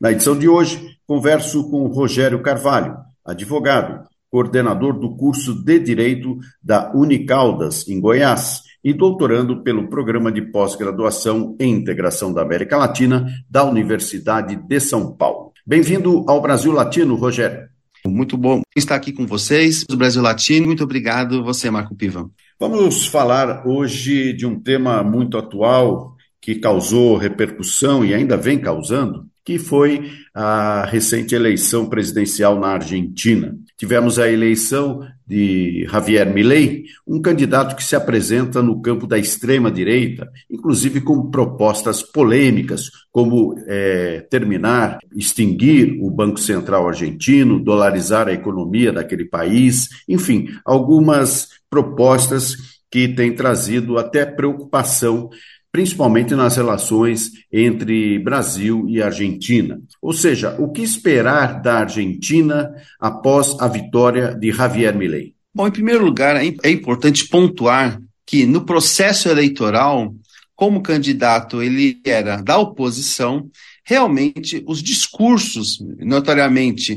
Na edição de hoje, converso com Rogério Carvalho, advogado, coordenador do curso de Direito da Unicaldas, em Goiás, e doutorando pelo Programa de Pós-Graduação em Integração da América Latina da Universidade de São Paulo. Bem-vindo ao Brasil Latino, Rogério. Muito bom estar aqui com vocês, do Brasil Latino. Muito obrigado, você, Marco Piva. Vamos falar hoje de um tema muito atual que causou repercussão e ainda vem causando, que foi a recente eleição presidencial na Argentina. Tivemos a eleição de Javier Milei, um candidato que se apresenta no campo da extrema-direita, inclusive com propostas polêmicas, como é, terminar, extinguir o Banco Central argentino, dolarizar a economia daquele país, enfim, algumas propostas que têm trazido até preocupação principalmente nas relações entre Brasil e Argentina. Ou seja, o que esperar da Argentina após a vitória de Javier Milei? Bom, em primeiro lugar, é, é importante pontuar que no processo eleitoral, como candidato ele era da oposição, realmente os discursos, notoriamente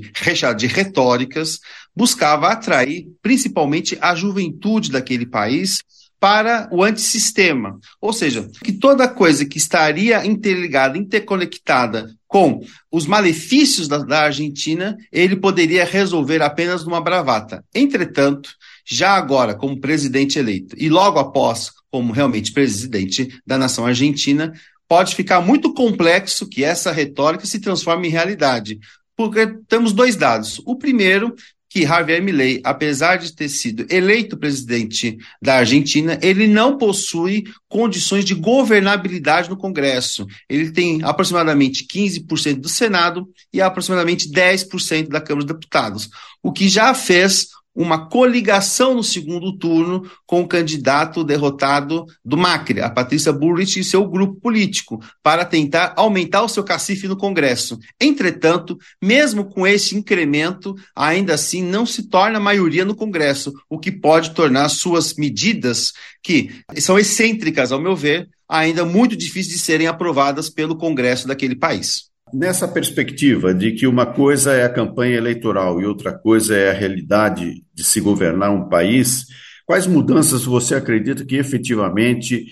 de retóricas, buscava atrair principalmente a juventude daquele país para o antissistema. Ou seja, que toda coisa que estaria interligada, interconectada com os malefícios da, da Argentina, ele poderia resolver apenas numa bravata. Entretanto, já agora, como presidente eleito, e logo após, como realmente presidente da nação argentina, pode ficar muito complexo que essa retórica se transforme em realidade. Porque temos dois dados. O primeiro que Javier Milei, apesar de ter sido eleito presidente da Argentina, ele não possui condições de governabilidade no Congresso. Ele tem aproximadamente 15% do Senado e aproximadamente 10% da Câmara dos Deputados, o que já fez uma coligação no segundo turno com o candidato derrotado do Macri, a Patrícia Bullrich e seu grupo político, para tentar aumentar o seu cacife no Congresso. Entretanto, mesmo com esse incremento, ainda assim não se torna maioria no Congresso, o que pode tornar suas medidas, que são excêntricas, ao meu ver, ainda muito difíceis de serem aprovadas pelo Congresso daquele país. Nessa perspectiva de que uma coisa é a campanha eleitoral e outra coisa é a realidade de se governar um país, quais mudanças você acredita que efetivamente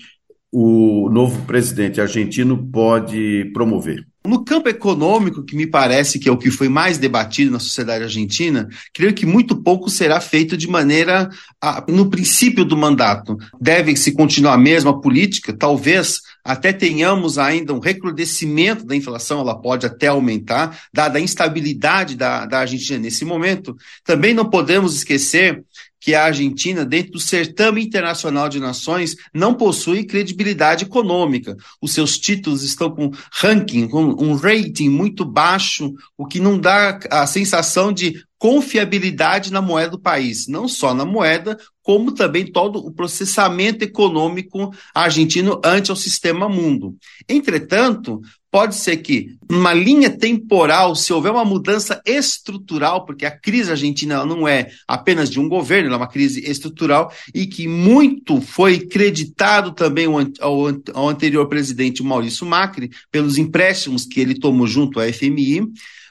o novo presidente argentino pode promover? No campo econômico, que me parece que é o que foi mais debatido na sociedade argentina, creio que muito pouco será feito de maneira a, no princípio do mandato. Deve-se continuar a mesma política, talvez até tenhamos ainda um recrudescimento da inflação, ela pode até aumentar, dada a instabilidade da, da Argentina nesse momento. Também não podemos esquecer que a Argentina, dentro do certame internacional de nações, não possui credibilidade econômica. Os seus títulos estão com ranking, com um rating muito baixo, o que não dá a sensação de confiabilidade na moeda do país, não só na moeda, como também todo o processamento econômico argentino ante o sistema mundo. Entretanto, pode ser que, numa linha temporal, se houver uma mudança estrutural, porque a crise argentina não é apenas de um governo, ela é uma crise estrutural, e que muito foi creditado também ao, anterior presidente Maurício Macri, pelos empréstimos que ele tomou junto à FMI,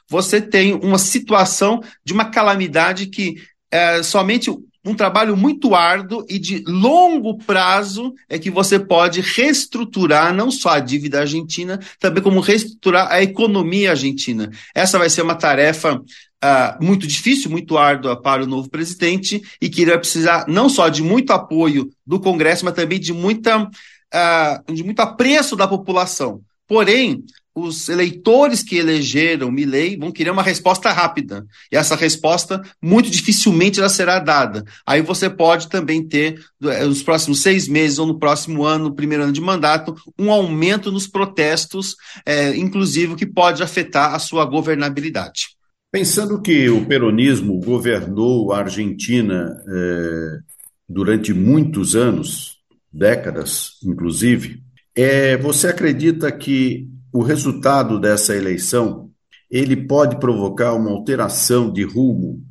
você tem uma situação de uma calamidade que é, somente um trabalho muito árduo e de longo prazo é que você pode reestruturar não só a dívida argentina, também como reestruturar a economia argentina. Essa vai ser uma tarefa uh, muito difícil, muito árdua para o novo presidente e que ele vai precisar não só de muito apoio do Congresso, mas também de, muita, uh, de muito apreço da população. Porém, os eleitores que elegeram Milley vão querer uma resposta rápida. E essa resposta, muito dificilmente, ela será dada. Aí você pode também ter, eh, nos próximos seis meses ou no próximo ano, no primeiro ano de mandato, um aumento nos protestos, é, inclusive, que pode afetar a sua governabilidade. Pensando que o peronismo governou a Argentina eh, durante muitos anos, décadas inclusive, é, você acredita que o resultado dessa eleição ele pode provocar uma alteração de rumo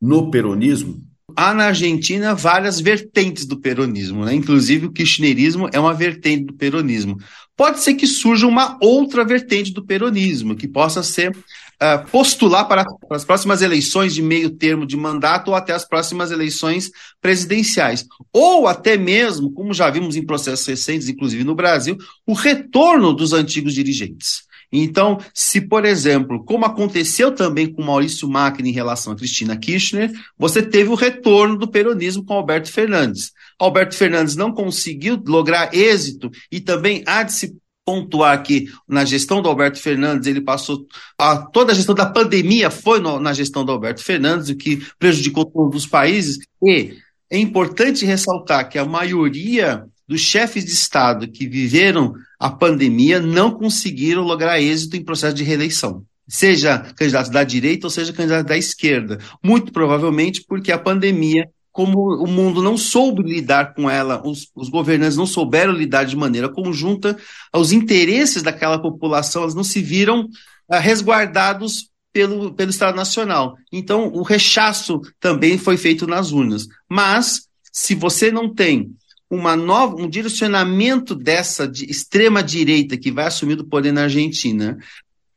no peronismo? Há na Argentina várias vertentes do peronismo, né? inclusive o kirchnerismo é uma vertente do peronismo. Pode ser que surja uma outra vertente do peronismo, que possa ser uh, postular para, para as próximas eleições de meio termo de mandato ou até as próximas eleições presidenciais. Ou até mesmo, como já vimos em processos recentes, inclusive no Brasil, o retorno dos antigos dirigentes. Então, se, por exemplo, como aconteceu também com Maurício Macri em relação a Cristina Kirchner, você teve o retorno do peronismo com Alberto Fernandes. Alberto Fernandes não conseguiu lograr êxito e também há de se pontuar que na gestão do Alberto Fernandes ele passou a, toda a gestão da pandemia foi no, na gestão do Alberto Fernandes o que prejudicou todos os países e é importante ressaltar que a maioria dos chefes de Estado que viveram a pandemia não conseguiram lograr êxito em processo de reeleição. Seja candidato da direita ou seja candidato da esquerda. Muito provavelmente porque a pandemia como o mundo não soube lidar com ela, os, os, governantes não souberam lidar de maneira conjunta, os interesses daquela população eles não se viram uh, resguardados pelo, pelo Estado Nacional. Então, o rechaço também foi feito nas urnas. Mas, se você não tem uma nova, um direcionamento dessa de extrema direita que vai assumir o poder na Argentina,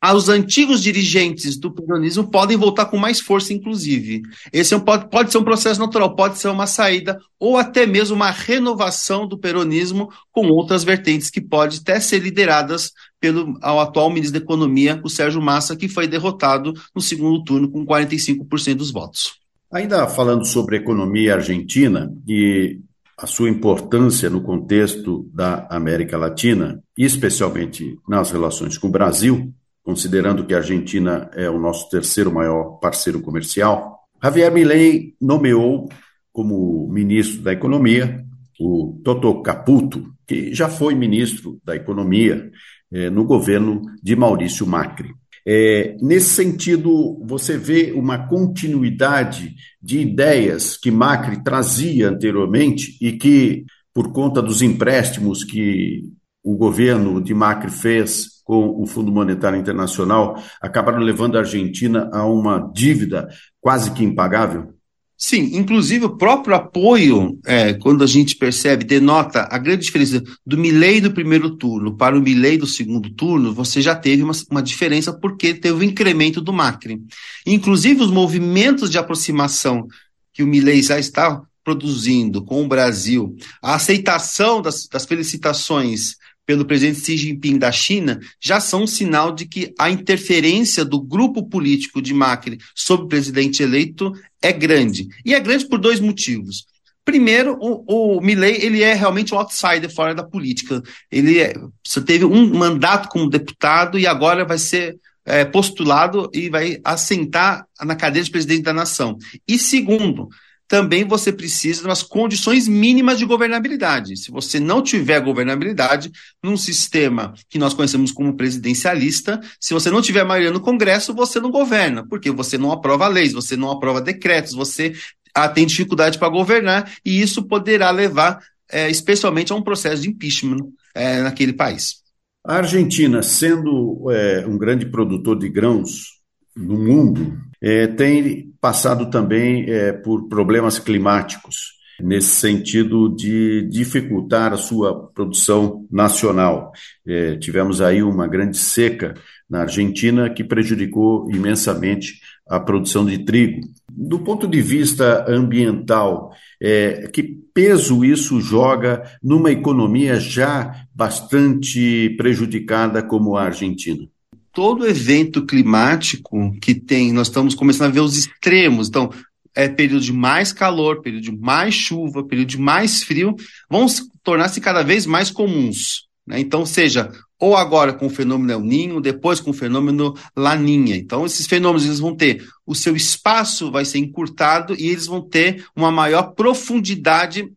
os antigos dirigentes do peronismo podem voltar com mais força, inclusive. Esse é um, pode, pode ser um processo natural, pode ser uma saída, ou até mesmo uma renovação do peronismo com outras vertentes que pode até ser lideradas pelo ao atual ministro da Economia, o Sérgio Massa, que foi derrotado no segundo turno com 45% dos votos. Ainda falando sobre a economia argentina e a sua importância no contexto da América Latina, especialmente nas relações com o Brasil, considerando que a Argentina é o nosso terceiro maior parceiro comercial, Javier Milei nomeou como ministro da Economia o Toto Caputo, que já foi ministro da Economia eh, no governo de Maurício Macri. É, nesse sentido, você vê uma continuidade de ideias que Macri trazia anteriormente e que, por conta dos empréstimos que o governo de Macri fez com o Fundo Monetário Internacional acabaram levando a Argentina a uma dívida quase que impagável? Sim, inclusive o próprio apoio, é, quando a gente percebe, denota a grande diferença do Milley do primeiro turno para o Milley do segundo turno, você já teve uma, uma diferença porque teve o um incremento do Macri. Inclusive os movimentos de aproximação que o Milley já está produzindo com o Brasil, a aceitação das, das felicitações pelo presidente Xi Jinping da China já são um sinal de que a interferência do grupo político de Macri sobre o presidente eleito é grande. E é grande por dois motivos. Primeiro, o, o Milley ele é realmente um outsider fora da política. Ele é, você teve um mandato como deputado e agora vai ser é, postulado e vai assentar na cadeira de presidente da nação. E segundo, também você precisa de umas condições mínimas de governabilidade. Se você não tiver governabilidade num sistema que nós conhecemos como presidencialista, se você não tiver maioria no Congresso, você não governa, porque você não aprova leis, você não aprova decretos, você ah, tem dificuldade para governar, e isso poderá levar, é, especialmente, a um processo de impeachment é, naquele país. A Argentina, sendo é, um grande produtor de grãos no mundo, é, tem passado também é, por problemas climáticos, nesse sentido de dificultar a sua produção nacional. É, tivemos aí uma grande seca na Argentina que prejudicou imensamente a produção de trigo. Do ponto de vista ambiental, é, que peso isso joga numa economia já bastante prejudicada como a Argentina? Todo evento climático que tem, nós estamos começando a ver os extremos. Então, é período de mais calor, período de mais chuva, período de mais frio, vão tornar-se cada vez mais comuns. Né? Então, seja ou agora com o fenômeno El Ninho, depois com o fenômeno Laninha. Então, esses fenômenos eles vão ter o seu espaço vai ser encurtado e eles vão ter uma maior profundidade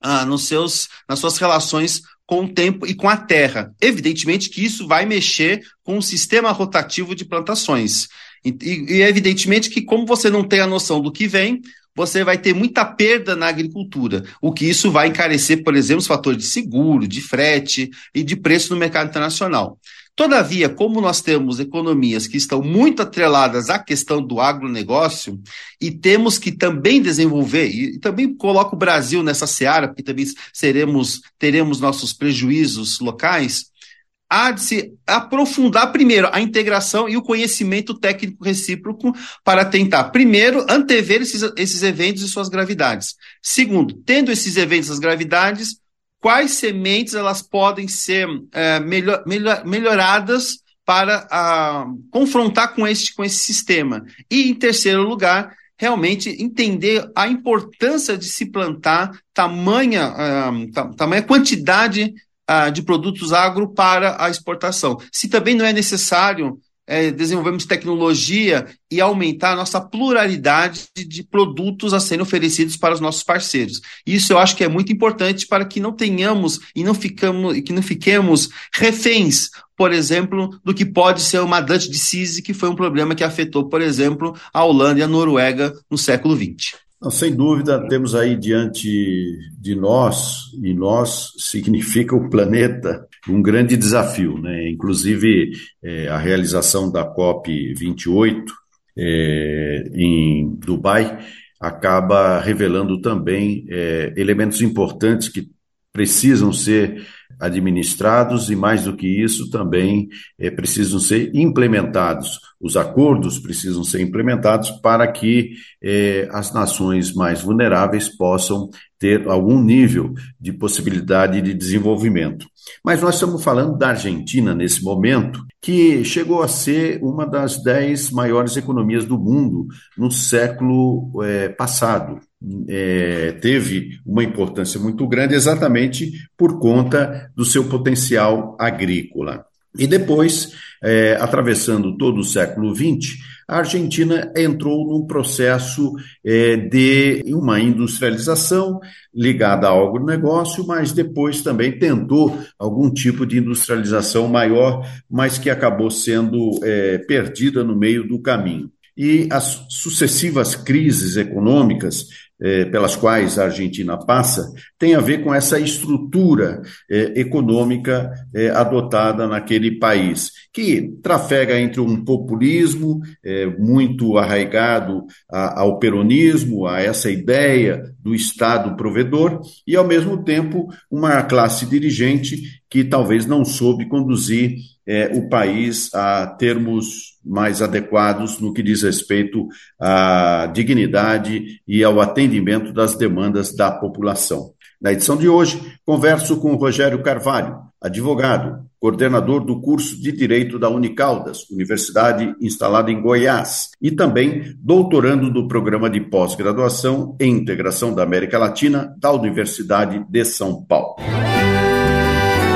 ah, nos seus, nas suas relações com o tempo e com a terra. Evidentemente que isso vai mexer com o sistema rotativo de plantações. E, e evidentemente que, como você não tem a noção do que vem, você vai ter muita perda na agricultura, o que isso vai encarecer, por exemplo, os fatores de seguro, de frete e de preço no mercado internacional. Todavia, como nós temos economias que estão muito atreladas à questão do agronegócio, e temos que também desenvolver, e também coloco o Brasil nessa seara, porque também seremos, teremos nossos prejuízos locais, há de se aprofundar primeiro a integração e o conhecimento técnico recíproco para tentar, primeiro, antever esses, esses eventos e suas gravidades. Segundo, tendo esses eventos e as gravidades, quais sementes elas podem ser é, melhor, melhor, melhoradas para a, confrontar com esse, com esse sistema. E, em terceiro lugar, realmente entender a importância de se plantar tamanha, uh, tamanha quantidade uh, de produtos agro para a exportação. Se também não é necessário é, desenvolvermos tecnologia e aumentar a nossa pluralidade de, produtos a serem oferecidos para os nossos parceiros. Isso eu acho que é muito importante para que não tenhamos e não ficamos que não fiquemos reféns, por exemplo, do que pode ser uma Dutch disease, que foi um problema que afetou, por exemplo, a Holanda e a Noruega no século XX. Não, sem dúvida, temos aí diante de nós, e nós significa o planeta, um grande desafio. Né? Inclusive, é, a realização da COP28 é, em Dubai acaba revelando também é, elementos importantes que precisam ser administrados e, mais do que isso, também é, precisam ser implementados. Os acordos precisam ser implementados para que é, as nações mais vulneráveis possam ter algum nível de possibilidade de desenvolvimento. Mas nós estamos falando da Argentina nesse momento, que chegou a ser uma das dez maiores economias do mundo no século é, passado é, teve uma importância muito grande exatamente por conta do seu potencial agrícola. E depois, é, atravessando todo o século XX, a Argentina entrou num processo é, de uma industrialização ligada ao agronegócio, mas depois também tentou algum tipo de industrialização maior, mas que acabou sendo é, perdida no meio do caminho. E as sucessivas crises econômicas eh, pelas quais a Argentina passa tem a ver com essa estrutura eh, econômica eh, adotada naquele país, que trafega entre um populismo muito arraigado a, ao peronismo, a essa ideia do Estado provedor, e, ao mesmo tempo, uma classe dirigente que talvez não soube conduzir o país a termos mais adequados no que diz respeito à dignidade e ao atendimento das demandas da população. Na edição de hoje, converso com Rogério Carvalho, advogado, coordenador do curso de Direito da Unicaldas, universidade instalada em Goiás, e também doutorando do programa de pós-graduação em integração da América Latina da Universidade de São Paulo.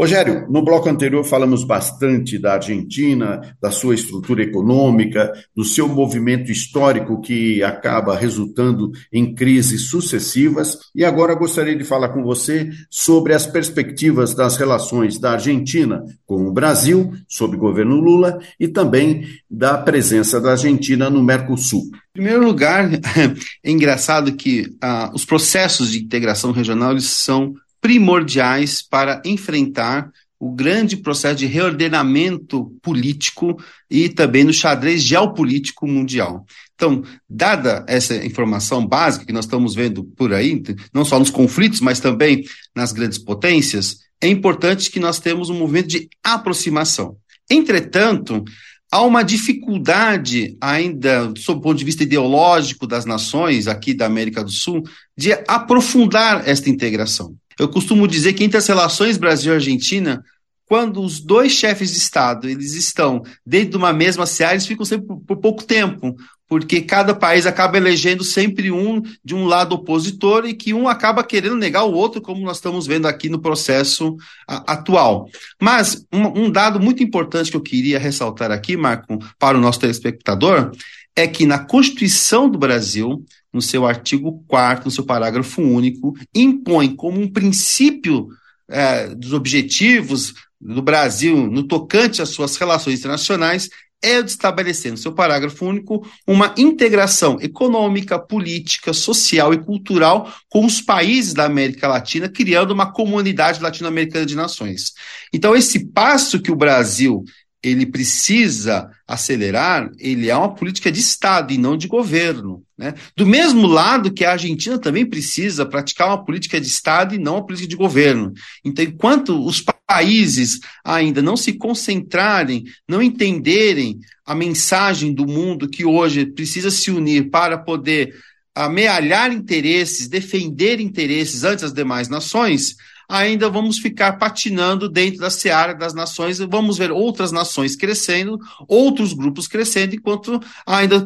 Rogério, no bloco anterior falamos bastante da Argentina, da sua estrutura econômica, do seu movimento histórico que acaba resultando em crises sucessivas, e agora gostaria de falar com você sobre as perspectivas das relações da Argentina com o Brasil, sob governo Lula, e também da presença da Argentina no Mercosul. Em primeiro lugar, é engraçado que ah, os processos de integração regional eles são primordiais para enfrentar o grande processo de reordenamento político e também no xadrez geopolítico mundial. Então, dada essa informação básica que nós estamos vendo por aí, não só nos conflitos, mas também nas grandes potências, é importante que nós temos um movimento de aproximação. Entretanto, há uma dificuldade ainda, sob o ponto de vista ideológico das nações aqui da América do Sul, de aprofundar esta integração. Eu costumo dizer que entre as relações Brasil-Argentina, quando os dois chefes de Estado eles estão dentro de uma mesma seara, eles ficam sempre por, por pouco tempo, porque cada país acaba elegendo sempre um de um lado opositor e que um acaba querendo negar o outro, como nós estamos vendo aqui no processo a, atual. Mas um, um, dado muito importante que eu queria ressaltar aqui, Marco, para o nosso telespectador, é que na Constituição do Brasil, no seu artigo 4 no seu parágrafo único, impõe como um princípio é, dos objetivos do Brasil no tocante às suas relações internacionais é de estabelecer no seu parágrafo único uma integração econômica, política, social e cultural com os países da América Latina, criando uma comunidade latino-americana de nações. Então, esse passo que o Brasil ele precisa acelerar, ele é uma política de Estado e não de governo. Né? Do mesmo lado que a Argentina também precisa praticar uma política de Estado e não uma política de governo. Então, enquanto os países ainda não se concentrarem, não entenderem a mensagem do mundo que hoje precisa se unir para poder amealhar interesses, defender interesses antes das demais nações, ainda vamos ficar patinando dentro da seara das nações, vamos ver outras nações crescendo, outros grupos crescendo, enquanto ainda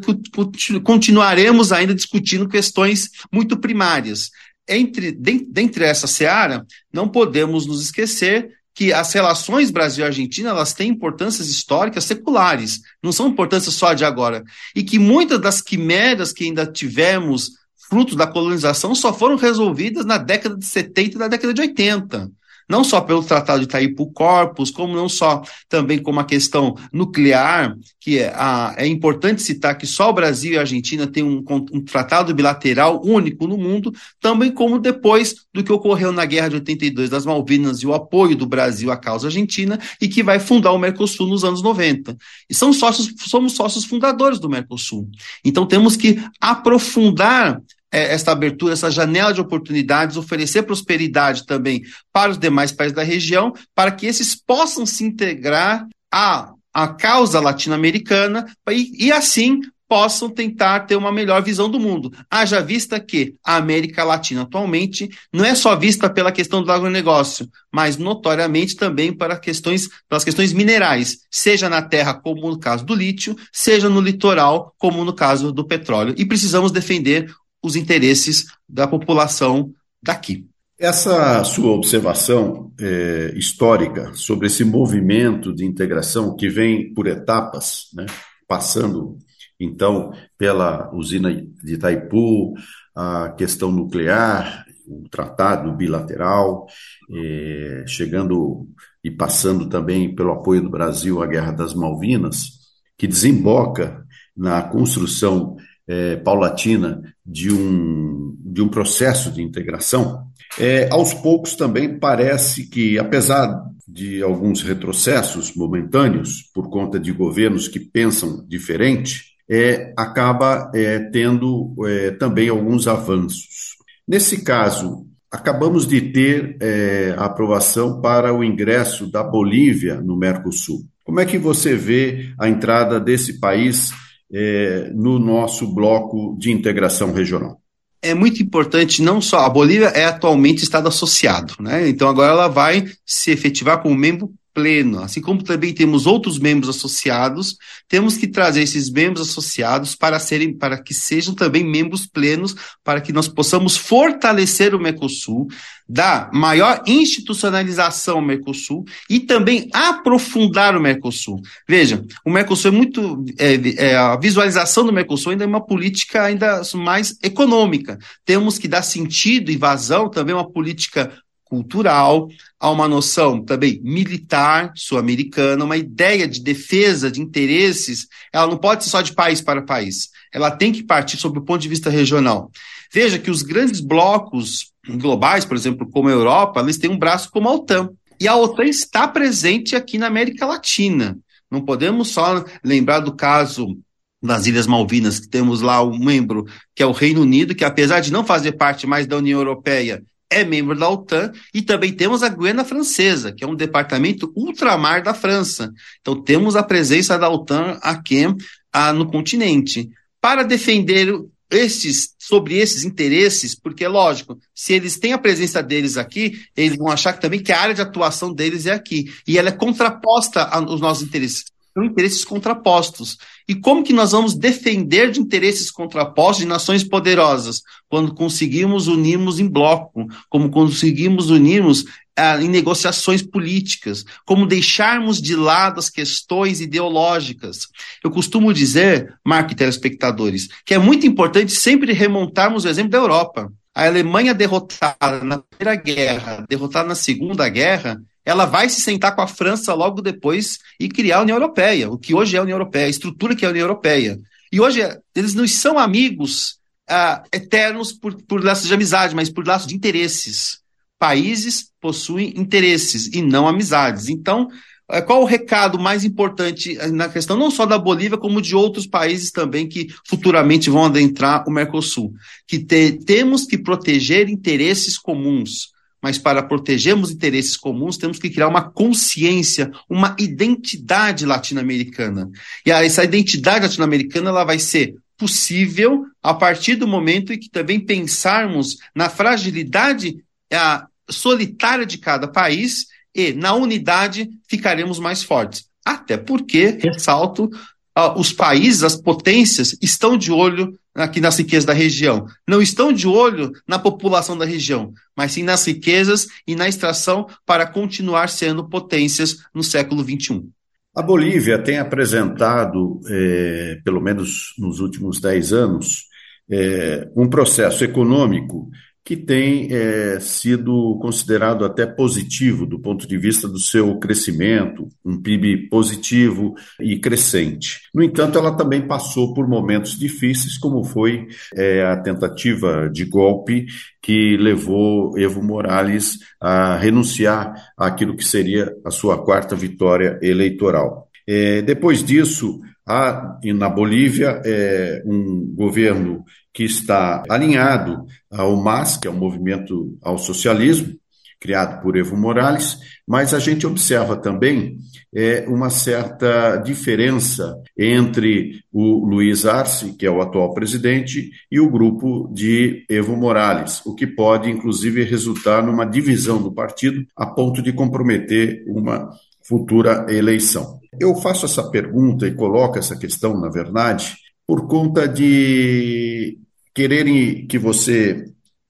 continuaremos ainda discutindo questões muito primárias. Entre, dentre essa seara, não podemos nos esquecer que as relações Brasil-Argentina elas têm importâncias históricas seculares, não são importâncias só de agora. E que muitas das quimeras que ainda tivemos frutos da colonização só foram resolvidas na década de 70 e na década de 80 não só pelo Tratado de Itaipu Corpus, como não só também como a questão nuclear, que é, a, é importante citar que só o Brasil e a Argentina têm um, um, tratado bilateral único no mundo, também como depois do que ocorreu na Guerra de 82 das Malvinas e o apoio do Brasil à causa argentina, e que vai fundar o Mercosul nos anos 90. E são sócios, somos sócios fundadores do Mercosul. Então temos que aprofundar é, essa abertura, essa janela de oportunidades, oferecer prosperidade também para os demais países da região, para que esses possam se integrar à, à causa latino-americana e, e assim possam tentar ter uma melhor visão do mundo. Haja vista que a América Latina atualmente não é só vista pela questão do agronegócio, mas notoriamente também para questões, pelas questões minerais, seja na terra, como no caso do lítio, seja no litoral, como no caso do petróleo. E precisamos defender os interesses da população daqui. Essa sua observação é, histórica sobre esse movimento de integração que vem por etapas, né, passando então pela usina de Itaipu, a questão nuclear, o tratado bilateral, é, chegando e passando também pelo apoio do Brasil à Guerra das Malvinas, que desemboca na construção é, paulatina de um, de um processo de integração, é, aos poucos também parece que, apesar de alguns retrocessos momentâneos, por conta de governos que pensam diferente, é, acaba é, tendo é, também alguns avanços. Nesse caso, acabamos de ter é, a aprovação para o ingresso da Bolívia no Mercosul. Como é que você vê a entrada desse país é, no nosso bloco de integração regional. É muito importante, não só a Bolívia é atualmente Estado associado, né? Então agora ela vai se efetivar como membro pleno, assim como também temos outros membros associados, temos que trazer esses membros associados para serem, para que sejam também membros plenos, para que nós possamos fortalecer o Mercosul, dar maior institucionalização ao Mercosul e também aprofundar o Mercosul. Veja, o Mercosul é muito, é, é, a visualização do Mercosul ainda é uma política ainda mais econômica. Temos que dar sentido e vazão também uma política cultural, há uma noção também militar sul-americana, uma ideia de defesa de interesses, ela não pode ser só de país para país, ela tem que partir sob o ponto de vista regional. Veja que os grandes blocos globais, por exemplo, como a Europa, eles têm um braço como a OTAN. E a OTAN está presente aqui na América Latina. Não podemos só lembrar do caso das Ilhas Malvinas, que temos lá um membro que é o Reino Unido, que apesar de não fazer parte mais da União Europeia, é membro da OTAN, e também temos a Guiana Francesa, que é um departamento ultramar da França. Então temos a presença da OTAN aqui ah, no continente. Para defender esses, sobre esses interesses, porque é lógico, se eles têm a presença deles aqui, eles vão achar que também que a área de atuação deles é aqui. E ela é contraposta aos nossos interesses são interesses contrapostos. E como que nós vamos defender de interesses contrapostos de nações poderosas? Quando conseguimos unirmos em bloco, como conseguimos unirmos ah, em negociações políticas, como deixarmos de lado as questões ideológicas. Eu costumo dizer, Marco e telespectadores, que é muito importante sempre remontarmos o exemplo da Europa. A Alemanha derrotada na Primeira Guerra, derrotada na Segunda Guerra, ela vai se sentar com a França logo depois e criar a União Europeia, o que hoje é a União Europeia, a estrutura que é a União Europeia. E hoje eles não são amigos ah, eternos por, por laços de amizade, mas por laços de interesses. Países possuem interesses e não amizades. Então, eh, qual o recado mais importante eh, na questão não só da Bolívia, como de outros países também que futuramente vão adentrar o Mercosul? Que te, temos que proteger interesses comuns mas para protegermos interesses comuns, temos que criar uma consciência, uma identidade latino-americana. E essa identidade latino-americana ela vai ser possível a partir do momento em que também pensarmos na fragilidade a, solitária de cada país e na unidade ficaremos mais fortes. Até porque, ressalto, os países, as potências, estão de olho aqui nas riquezas da região. Não estão de olho na população da região, mas sim nas riquezas e na extração para continuar sendo potências no século XXI. A Bolívia tem apresentado, é, pelo menos nos últimos dez anos, é, um processo econômico que tem é, sido considerado até positivo do ponto de vista do seu crescimento, um PIB positivo e crescente. No entanto, ela também passou por momentos difíceis, como foi é, a tentativa de golpe que levou Evo Morales a renunciar àquilo que seria a sua quarta vitória eleitoral. É, depois disso, há na Bolívia é, um governo que está alinhado ao MAS, que é o Movimento ao Socialismo, criado por Evo Morales, mas a gente observa também é, uma certa diferença entre o Luiz Arce, que é o atual presidente, e o grupo de Evo Morales, o que pode, inclusive, resultar numa divisão do partido a ponto de comprometer uma futura eleição. Eu faço essa pergunta e coloco essa questão, na verdade, por conta de quererem que você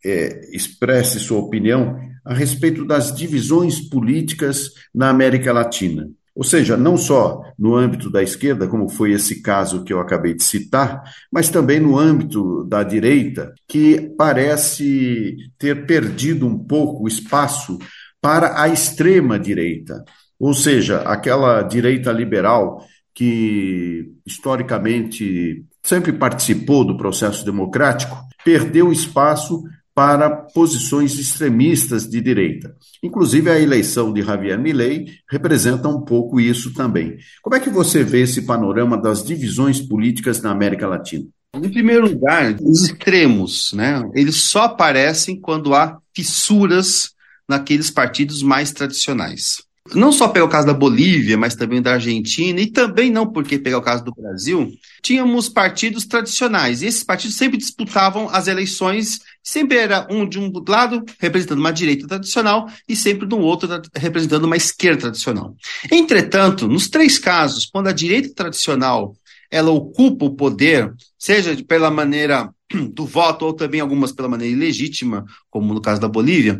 é, expresse sua opinião a respeito das divisões políticas na América Latina. Ou seja, não só no âmbito da esquerda, como foi esse caso que eu acabei de citar, mas também no âmbito da direita, que parece ter perdido um pouco o espaço para a extrema direita. Ou seja, aquela direita liberal que historicamente sempre participou do processo democrático, perdeu espaço para posições extremistas de direita. Inclusive, a eleição de Javier Milei representa um pouco isso também. Como é que você vê esse panorama das divisões políticas na América Latina? Em primeiro lugar, os extremos, né? Eles só aparecem quando há fissuras naqueles partidos mais tradicionais não só pegar o caso da Bolívia, mas também da Argentina, e também não porque pegar o caso do Brasil, tínhamos partidos tradicionais, e esses partidos sempre disputavam as eleições, sempre era um de um lado representando uma direita tradicional e sempre um outro representando uma esquerda tradicional. Entretanto, nos três casos, quando a direita tradicional ela ocupa o poder, seja pela maneira do voto ou também algumas pela maneira ilegítima, como no caso da Bolívia,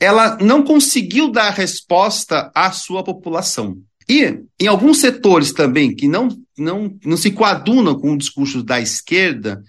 ela não conseguiu dar resposta à sua população. E em alguns setores também que não, não, não se coadunam com o discurso da esquerda,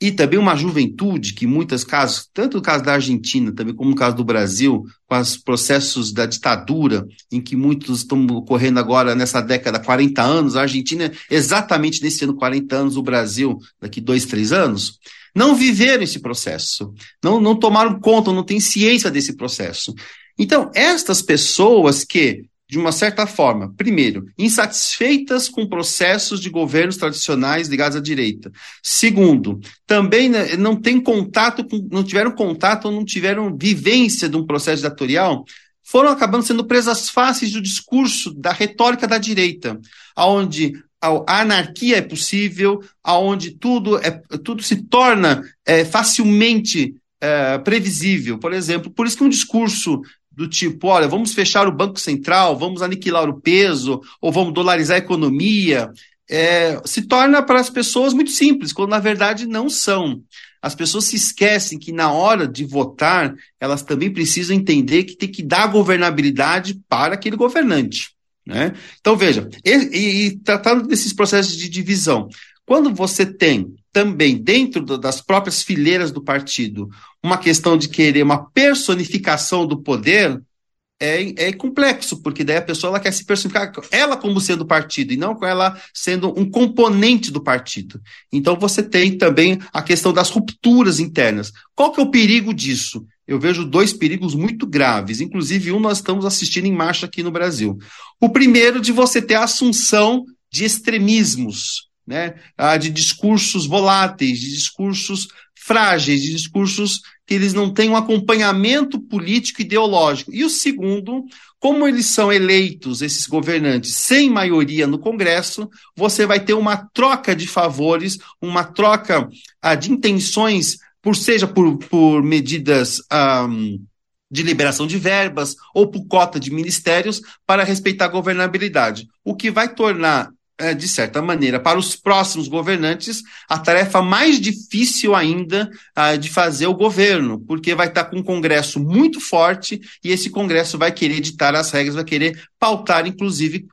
e também uma juventude que, em muitos casos, tanto no caso da Argentina, também como no caso do Brasil, com os processos da ditadura, em que muitos estão ocorrendo agora nessa década, 40 anos, a Argentina, exatamente nesse ano, 40 anos, o Brasil, daqui dois, três anos, não viveram esse processo, não, não tomaram conta, não têm ciência desse processo. Então, estas pessoas que, de uma certa forma, primeiro, insatisfeitas com processos de governos tradicionais ligados à direita. Segundo, também né, não têm contato, com, não tiveram contato ou não tiveram vivência de um processo ditatorial, foram acabando sendo presas fáceis do discurso, da retórica da direita, onde a anarquia é possível, aonde tudo, é, tudo se torna é, facilmente é, previsível. Por exemplo, por isso que um discurso do tipo, olha, vamos fechar o Banco Central, vamos aniquilar o peso, ou vamos dolarizar a economia, é, se torna para as pessoas muito simples, quando na verdade não são. As pessoas se esquecem que na hora de votar, elas também precisam entender que tem que dar governabilidade para aquele governante. Né? Então, veja, e, e, e tratando desses processos de divisão, quando você tem também, dentro do, das próprias fileiras do partido, uma questão de querer uma personificação do poder, é, é complexo, porque daí a pessoa ela quer se personificar, ela como sendo partido, e não com ela sendo um componente do partido. Então você tem também a questão das rupturas internas. Qual que é o perigo disso? Eu vejo dois perigos muito graves, inclusive um nós estamos assistindo em marcha aqui no Brasil. O primeiro de você ter a assunção de extremismos, né, ah, de discursos voláteis, de discursos frágeis, de discursos que eles não têm um acompanhamento político ideológico. E o segundo, como eles são eleitos, esses governantes, sem maioria no Congresso, você vai ter uma troca de favores, uma troca ah, de intenções, por seja por, por medidas. Um, de liberação de verbas ou por cota de ministérios para respeitar a governabilidade, o que vai tornar é, de certa maneira, para os próximos governantes, a tarefa mais difícil ainda uh, de fazer o governo, porque vai estar com um Congresso muito forte e esse Congresso vai querer editar as regras, vai querer pautar, inclusive,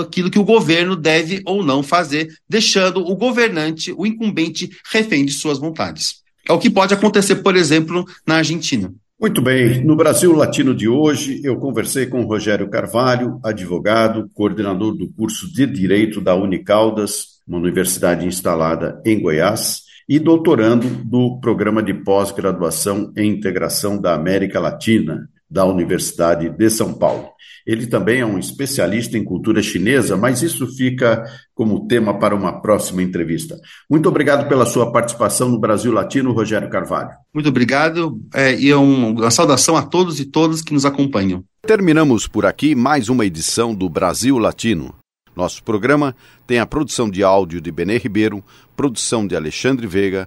aquilo que o governo deve ou não fazer, deixando o governante, o incumbente, refém de suas vontades. É o que pode acontecer, por exemplo, na Argentina. Muito bem. No Brasil Latino de hoje, eu conversei com Rogério Carvalho, advogado, coordenador do curso de Direito da Unicaldas, uma universidade instalada em Goiás, e doutorando do programa de pós-graduação em integração da América Latina, da Universidade de São Paulo. Ele também é um especialista em cultura chinesa, mas isso fica como tema para uma próxima entrevista. Muito obrigado pela sua participação no Brasil Latino, Rogério Carvalho. Muito obrigado é, e é uma saudação a todos e todas que nos acompanham. Terminamos por aqui mais uma edição do Brasil Latino. Nosso programa tem a produção de áudio de Benê Ribeiro, produção de Alexandre Veiga,